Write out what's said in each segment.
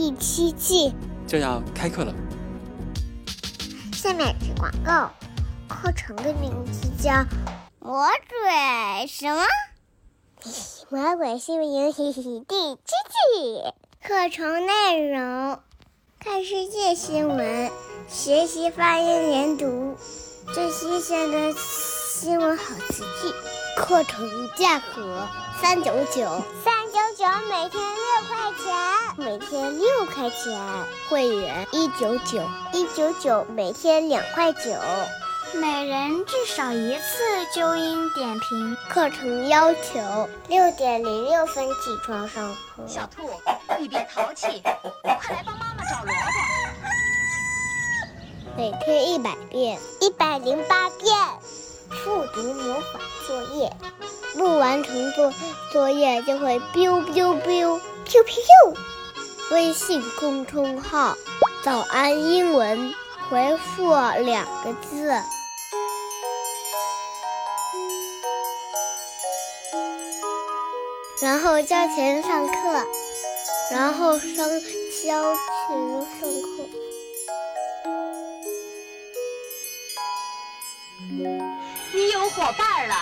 第七季就要开课了。下面是广告，课程的名字叫《魔鬼什么？魔鬼新闻营第七季》。课程内容：看世界新闻，学习发音连读，最新鲜的新闻好词句。课程价格三九九，三九九每天六块钱，每天六块钱。会员一九九，一九九每天两块九，每人至少一次纠音点评。课程要求六点零六分起床上课。小兔，你别淘气，快来帮妈妈找萝卜。每天一百遍，一百零八遍。复读魔法作业，不完成作作业就会 biu biu biu QQ，微信公众号“早安英文”，回复两个字，然后交钱上课，然后上交钱上课。你有伙伴了，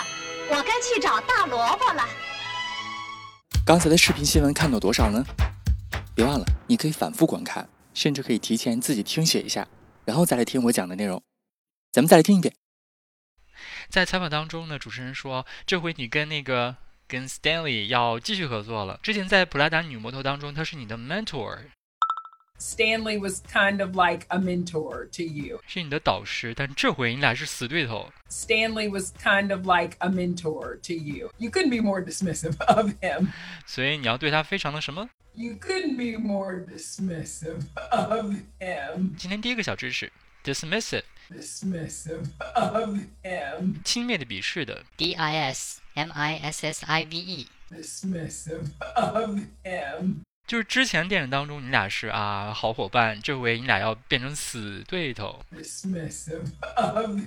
我该去找大萝卜了。刚才的视频新闻看到多少呢？别忘了，你可以反复观看，甚至可以提前自己听写一下，然后再来听我讲的内容。咱们再来听一遍。在采访当中呢，主持人说，这回你跟那个跟 Stanley 要继续合作了。之前在普拉达女魔头当中，他是你的 mentor。Stanley was kind of like a mentor to you. 是你的导师，但这回你俩是死对头。 Stanley was kind of like a mentor to you. You couldn't be more dismissive of him. 所以你要对他非常的什么？ You couldn't be more dismissive of him. 今天第一个小知识，dismissive， Dismissive of him. 轻蔑的、鄙视的。 D I S M I S S I V E。 Dismissive of him. 就是之前电影当中你俩是啊好伙伴，这回你俩要变成死对头 of.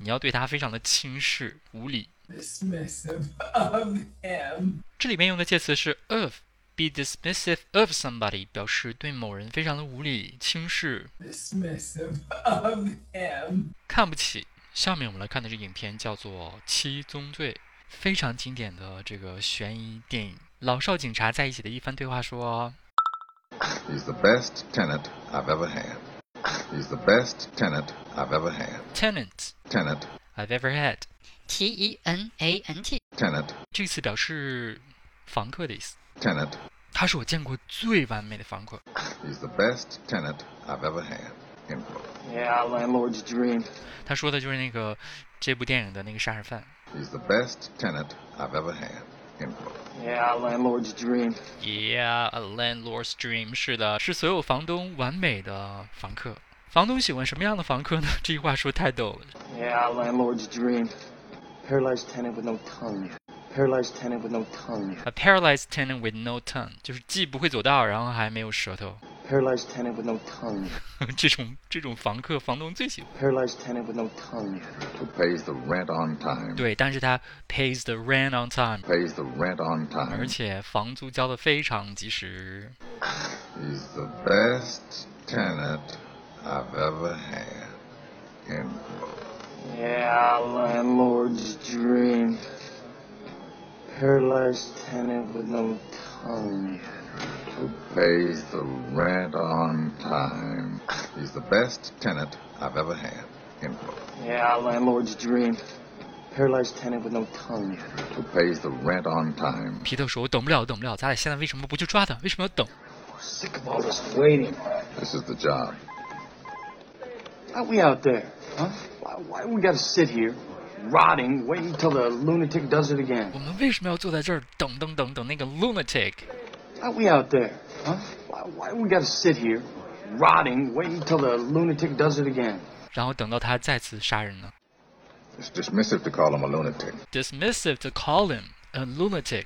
你要对他非常的轻视、无礼。Of. 这里面用的介词是 of，be dismissive of somebody，表示对某人非常的无礼、轻视、Dismissive of him. 看不起。下面我们来看的这影片叫做《七宗罪》，非常经典的这个悬疑电影。老少警察在一起的一番对话说 He's the best tenant I've ever had. He's the best tenant I've ever had.：“Tenant Tenant, I've ever had。T E N A N T。tenant, ”这个词表示房客的意思。tenant. 他是我见过最完美的房客。He's the best tenant I've ever had. Yeah, landlord's dream. 他说的就是那个这部电影的那个杀人犯。He's the best tenant I've ever had. End quote. Yeah, landlord's dream. Yeah, a landlord's dream。是的，是所有房东完美的房客。房东喜欢什么样的房客呢？这句话说太逗了。 Yeah, landlord's dream. Paralyzed tenant with no tongue. Paralyzed tenant with no tongue. A paralyzed tenant with no tongue，就是既不会走道，然后还没有舌头。 Paralyzed tenant with no tongue. 这种这种房客，房东最喜欢。 Paralyzed tenant with no tongue. Who pays the rent on time. 对，但是他 pays the rent on time， Pays the rent on 而 time. 且房租交的非常及时。 He's the best tenant I've ever had. End quote. Yeah, landlord's dream. Paralyzed tenant with no tongue. Who pays the rent on time. He's the best tenant I've ever had. End quote. Yeah, landlord's dream. Paralyzed tenant with no tongue. Who pays the rent on time. 皮特说：“我等不了，等不了，咱俩现在为什么不去抓他？为什么要等？ Sick of all this waiting. This is the job. Why we out there? Huh? Why, why we gotta sit here, rotting, waiting till the lunatic does it again? 我们为什么要坐在这儿等等等等那个 lunatic？ Why we out there? Huh? Why, Why, why we got to sit here, rotting, waiting till the lunatic does it again? 然后等到他再次杀人呢 It's dismissive to call him a lunatic. ？Dismissive to call him a lunatic。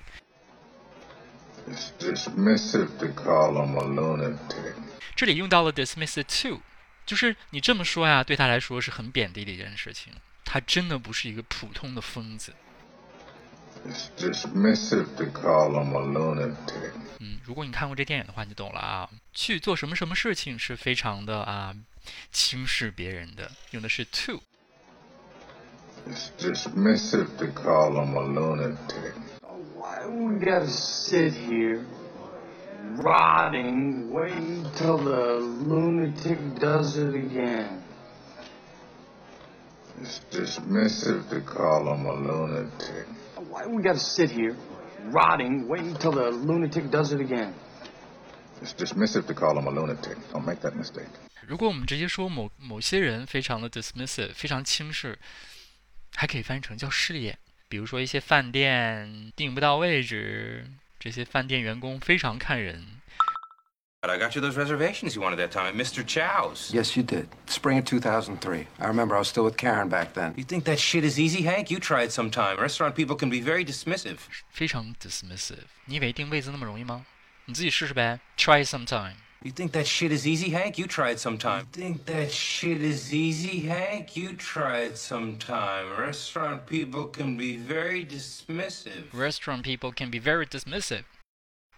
It's dismissive to call him a lunatic. 这里用到了 dismissive to，就是你这么说呀，对他来说是很贬低的一件事情。他真的不是一个普通的疯子。 It's dismissive to call him a lunatic. 嗯，如果你看过这电影的话，你就懂了啊。去做什么什么事情是非常的啊轻视别人的，用的是 to。 It's dismissive to call him a lunatic. Why we got to sit here, rotting, waiting till the lunatic does it again? It's dismissive to call him a lunatic. Why we gotta sit here, rotting, waiting till the lunatic does it again? It's dismissive to call him a lunatic. Don't make that mistake. 如果我们直接说某某些人非常的 dismissive，非常轻视，还可以翻译成叫事业。比如说一些饭店订不到位置，这些饭店员工非常看人。But I got you those reservations you wanted that time at Mr. Chow's. Yes, you did. Spring of 2003. I remember I was still with Karen back then. You think that shit is easy, Hank? You tried sometime. Restaurant people can be very dismissive. 非常 dismissive。你以为订位子那么容易吗？你自己试试呗，try sometime。 You think that shit is easy, Hank? You tried sometime. You think that shit is easy, Hank? You tried sometime. Restaurant people can be very dismissive. Restaurant people can be very dismissive。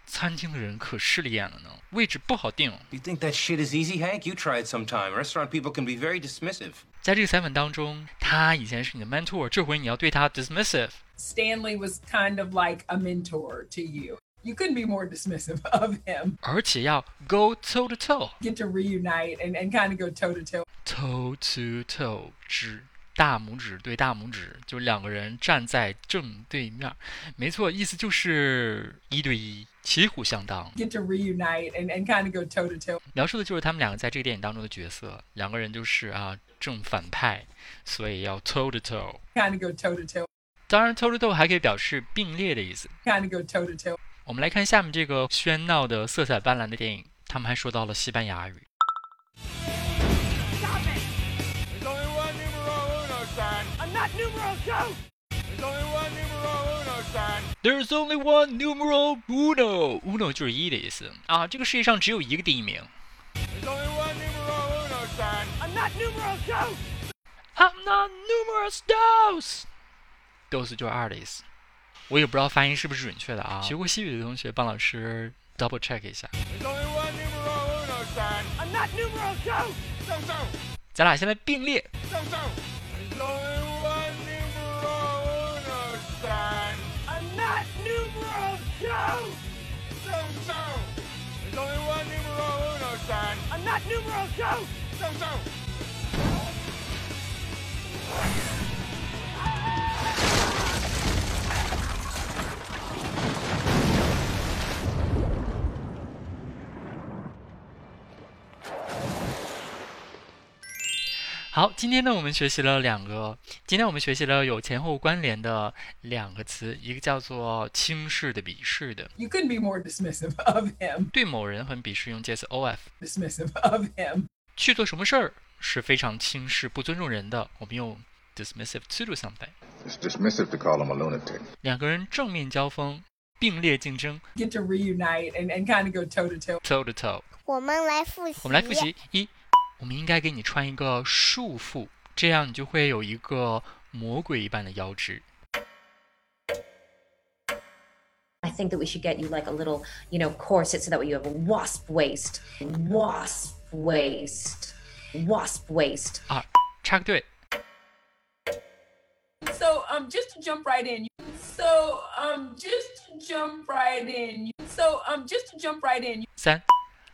餐厅的人可势利眼了呢，位置不好定。 You think that shit is easy, Hank? You tried sometime. Restaurant people can be very dismissive. 在这个采访当中，他以前是你的 mentor，这回你要对他 dismissive。 Stanley was kind of like a mentor to you. You couldn't be more dismissive of him. 而且要 go toe to toe。 Get to reunite and, and kind of go toe to toe. toe to toe，指 大拇指对大拇指，就两个人站在正对面。没错，意思就是一对一，旗鼓相当。Get to reunite and, and kind of go toe to toe. 描述的就是他们两个在这个电影当中的角色，两个人就是啊正反派，所以要 toe to toe。Kind of go toe to toe. 当然，toe to toe 还可以表示并列的意思。Kind of go toe to toe. 我们来看下面这个喧闹的、色彩斑斓的电影，他们还说到了西班牙语。not numero two. There's only one numero uno, son. There's only one numero uno. Uno 就是一的意思啊。这个世界上只有一个第一名。 There's only one numero uno, son. I'm not numero two. I'm not numerous dos。dos 就是二的意思。我也不知道发音是不是准确的啊。学过西语的同学帮老师 double check 一下。 There's only one numero uno, son. I'm not numero two. So so. 咱俩现在并列。 So so. There's only one numero uno, son. I'm not numero two. So so. 好，今天呢，我们学习了两个，今天我们学习了有前后关联的两个词，一个叫做轻视的、鄙视的，You couldn't be more dismissive of him. 对某人很鄙视，用介词 of。Dismissive of him. 去做什么事儿是非常轻视、不尊重人的，我们用 dismissive to do something。It's dismissive to call him a lunatic. 两个人正面交锋，并列竞争 Get to reunite and, and kind of go toe to toe.，toe to toe。我们来复习。我们来复习一，我们应该给你穿一个束缚，这样你就会有一个魔鬼一般的腰肢。I think that we should get you like a little, you know, corset so that way you have a wasp waist. Wasp waist. Wasp waist. 二，插个队。So um, just to jump right in. So um, just to jump right in. So um, just to jump right in. 三，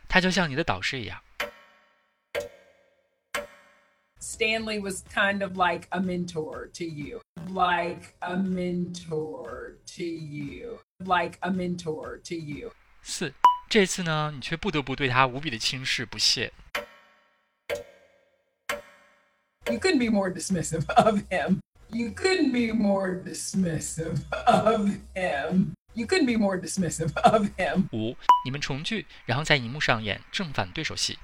他就像你的导师一样。Stanley was kind of like a mentor to you, like a mentor to you, like a mentor to you. 四，这次呢，你却不得不对他无比的轻视不屑。 You couldn't be more dismissive of him. You couldn't be more dismissive of him. You couldn't be more dismissive of him. 五，你们重聚，然后在荧幕上演正反对手戏。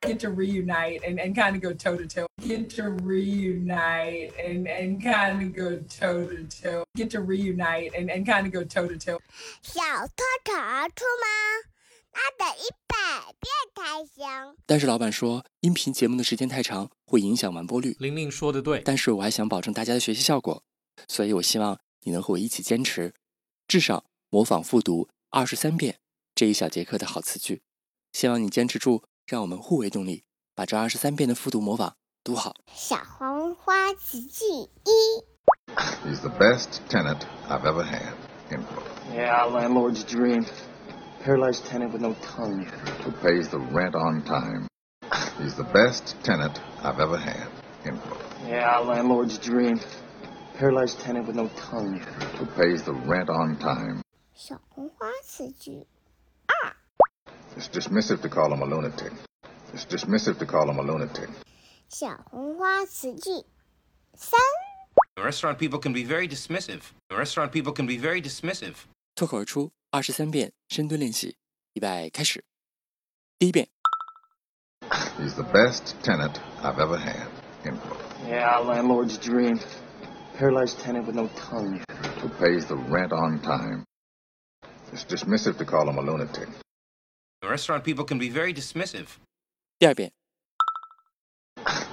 Get to reunite and, and kind of go toe to toe. Get to reunite and, and kind of go toe to toe. Get to reunite and, and kind of go toe to toe. 小偷逃出吗？那得一百遍才行。但是老板说，音频节目的时间太长，会影响完播率。玲玲说的对，但是我还想保证大家的学习效果，所以我希望你能和我一起坚持，至少模仿复读二十三遍这一小节课的好词句。希望你坚持住，让我们互为动力，把这二十三遍的复读模仿读好。小黄花词句一。 He's the best tenant I've ever had. End quote. Yeah, landlord's dream. Paralyzed tenant with no tongue. Who pays the rent on time. He's the best tenant I've ever had. End quote. Yeah, landlord's dream. Paralyzed tenant with no tongue. Who pays the rent on time. 小红花词句 It's dismissive to call him a lunatic. It's dismissive to call him a lunatic. 小红花词句三。 Restaurant people can be very dismissive. Restaurant people can be very dismissive. 脱口而出二十三遍深蹲练习，预备开始。第一遍， He's the best tenant I've ever had. End quote. Yeah, landlord's dream. Paralyzed tenant with no tongue. Who pays the rent on time. It's dismissive to call him a lunatic. Restaurant people can be very dismissive. 第二遍，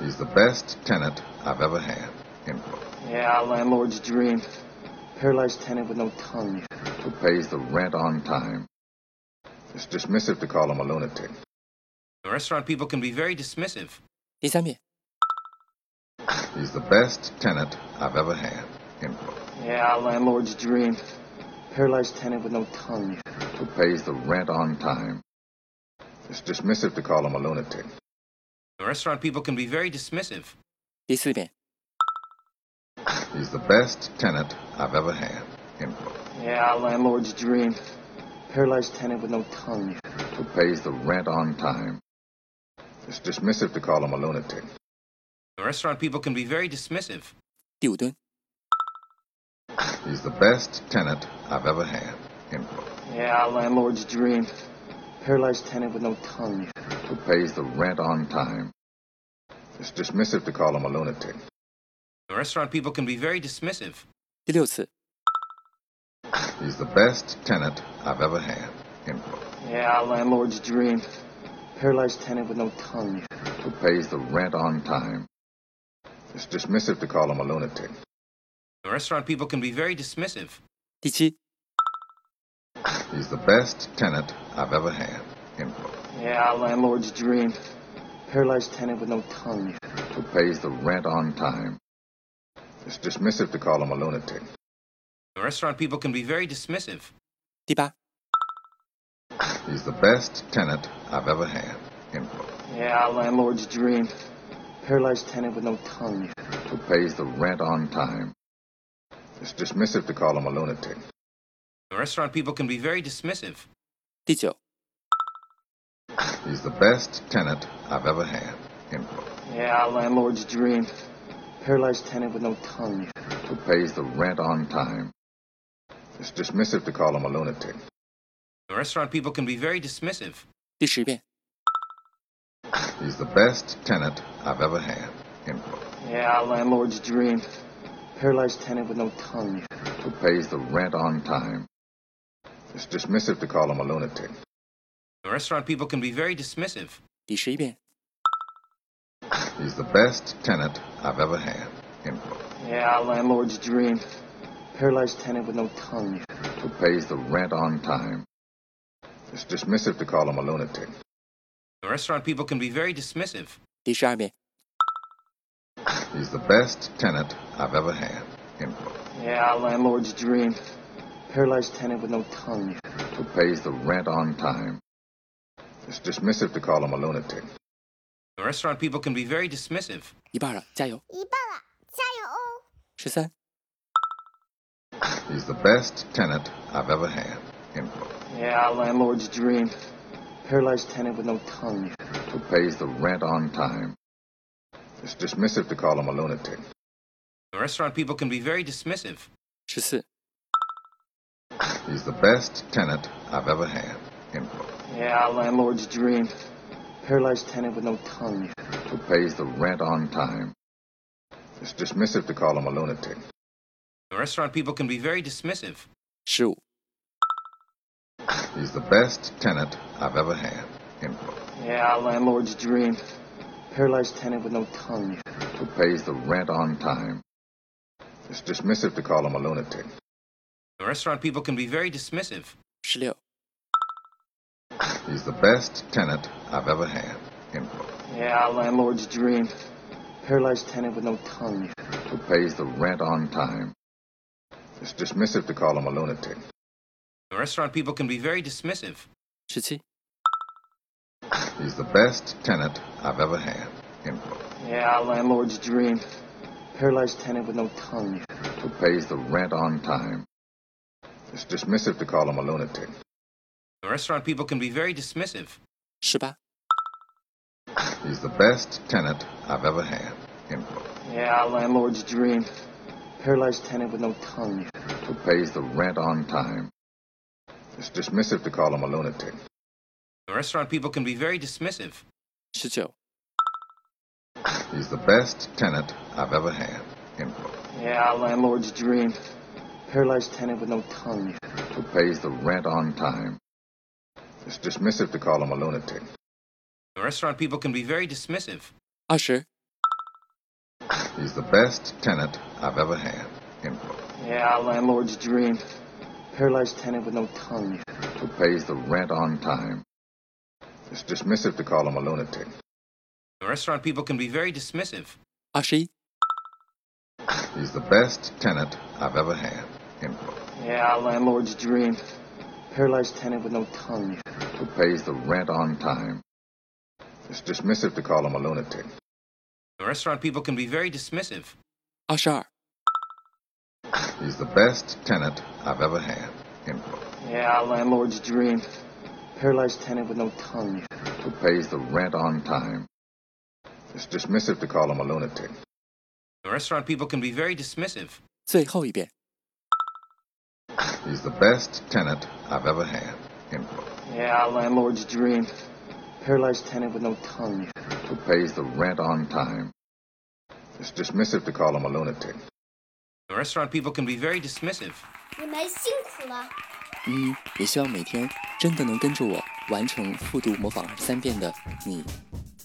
He's the best tenant I've ever had. End quote. Yeah, landlord's dream. Paralyzed tenant with no tongue. Who pays the rent on time. It's dismissive to call him a lunatic. Restaurant people can be very dismissive. 第三遍， He's the best tenant I've ever had. End quote. Yeah, landlord's dream. Paralyzed tenant with no tongue. Who pays the rent on time. It's dismissive to call him a lunatic. Restaurant people can be very dismissive. 第四遍， He's the best tenant I've ever had. End quote. Yeah, landlord's dream. Paralyzed tenant with no tongue. Who pays the rent on time. It's dismissive to call him a lunatic. Restaurant people can be very dismissive. 第五蹲， He's the best tenant I've ever had. End quote. Yeah, landlord's dream. Paralyzed tenant with no tongue. Who pays the rent on time. It's dismissive to call him a lunatic. Restaurant people can be very dismissive. 第六次， He's the best tenant I've ever had. End quote. Yeah, landlord's dream. Paralyzed tenant with no tongue. Who pays the rent on time. It's dismissive to call him a lunatic. Restaurant people can be very dismissive. 第七， He's the best tenant I've ever had. End quote. Yeah, landlord's dream. Paralyzed tenant with no tongue. Who pays the rent on time. It's dismissive to call him a lunatic. Restaurant people can be very dismissive. 第八，He's the best tenant I've ever had. End quote. Yeah, landlord's dream. Paralyzed tenant with no tongue. Who pays the rent on time. It's dismissive to call him a lunatic. Restaurant people can be very dismissive. 第九， He's the best tenant I've ever had. End quote. Yeah, landlord's dream. Paralyzed tenant with no tongue. Who pays the rent on time. It's dismissive to call him a lunatic. Restaurant people can be very dismissive. 第十遍， He's the best tenant I've ever had. End quote. Yeah, landlord's dream. Paralyzed tenant with no tongue. Who pays the rent on time. It's dismissive to call him a lunatic. Restaurant people can be very dismissive. 第十一遍， He's the best tenant I've ever had. End quote. Yeah, landlord's dream. Paralyzed tenant with no tongue. Who pays the rent on time. It's dismissive to call him a lunatic. Restaurant people can be very dismissive. 第十二遍， He's the best tenant I've ever had. End quote. Yeah, landlord's dream. Paralyzed tenant with no tongue. Who pays the rent on time. It's dismissive to call him a lunatic. Restaurant people can be very dismissive. 一半了，加油！一半了，加油哦！十三、 He's the best tenant I've ever had. End quote. Yeah, landlord's dream. Paralyzed tenant with no tongue. Who pays the rent on time. It's dismissive to call him a lunatic. Restaurant people can be very dismissive. 十四、 He's the best tenant I've ever had. End quote. Yeah, landlord's dream. Paralyzed tenant with no tongue. Who pays the rent on time. It's dismissive to call him a lunatic. Restaurant people can be very dismissive. 十五、He's the best tenant I've ever had. End quote. Yeah, landlord's dream. Paralyzed tenant with no tongue. Who pays the rent on time. It's dismissive to call him a lunatic. Restaurant people can be very dismissive. 十六、 He's the best tenant I've ever had. End quote. Yeah, landlord's dream. Paralyzed tenant with no tongue. Who pays the rent on time. It's dismissive to call him a lunatic. Restaurant people can be very dismissive. 十七、 He's the best tenant I've ever had. End quote. Yeah, landlord's dream. Paralyzed tenant with no tongue. Who pays the rent on time. It's dismissive to call him a lunatic. Restaurant people can be very dismissive. 是吧? He's the best tenant I've ever had. Yeah, landlord's dream. Paralyzed tenant with no tongue. Who pays the rent on time. It's dismissive to call him a lunatic. Restaurant people can be very dismissive. 19. He's the best tenant I've ever had. Yeah, landlord's dream. Paralyzed tenant with no tongue. Who pays the rent on time. It's dismissive to call him a lunatic. Restaurant people can be very dismissive. Usher. He's the best tenant I've ever had. Yeah, landlord's dream. Paralyzed tenant with no tongue. Who pays the rent on time. It's dismissive to call him a lunatic. Restaurant people can be very dismissive. Ashi. He's the best tenant I've ever had. End quote. Yeah, landlord's dream. Paralyzed tenant with no tongue. Who pays the rent on time. It's dismissive to call him a lunatic. Restaurant people can be very dismissive. Ashar. He's the best tenant I've ever had. End quote. Yeah, landlord's dream. Paralyzed tenant with no tongue. Who pays the rent on time. It's dismissive to call him a lunatic. Restaurant people can be very dismissive. 最后一遍。 He's the best tenant I've ever had. End quote. Yeah, landlord's dream. Paralyzed tenant with no tongue. Who pays the rent on time. It's dismissive to call him a lunatic. Restaurant people can be very dismissive. 你们辛苦了。嗯，也希望每天真的能跟着我完成复读模仿二十三遍的你，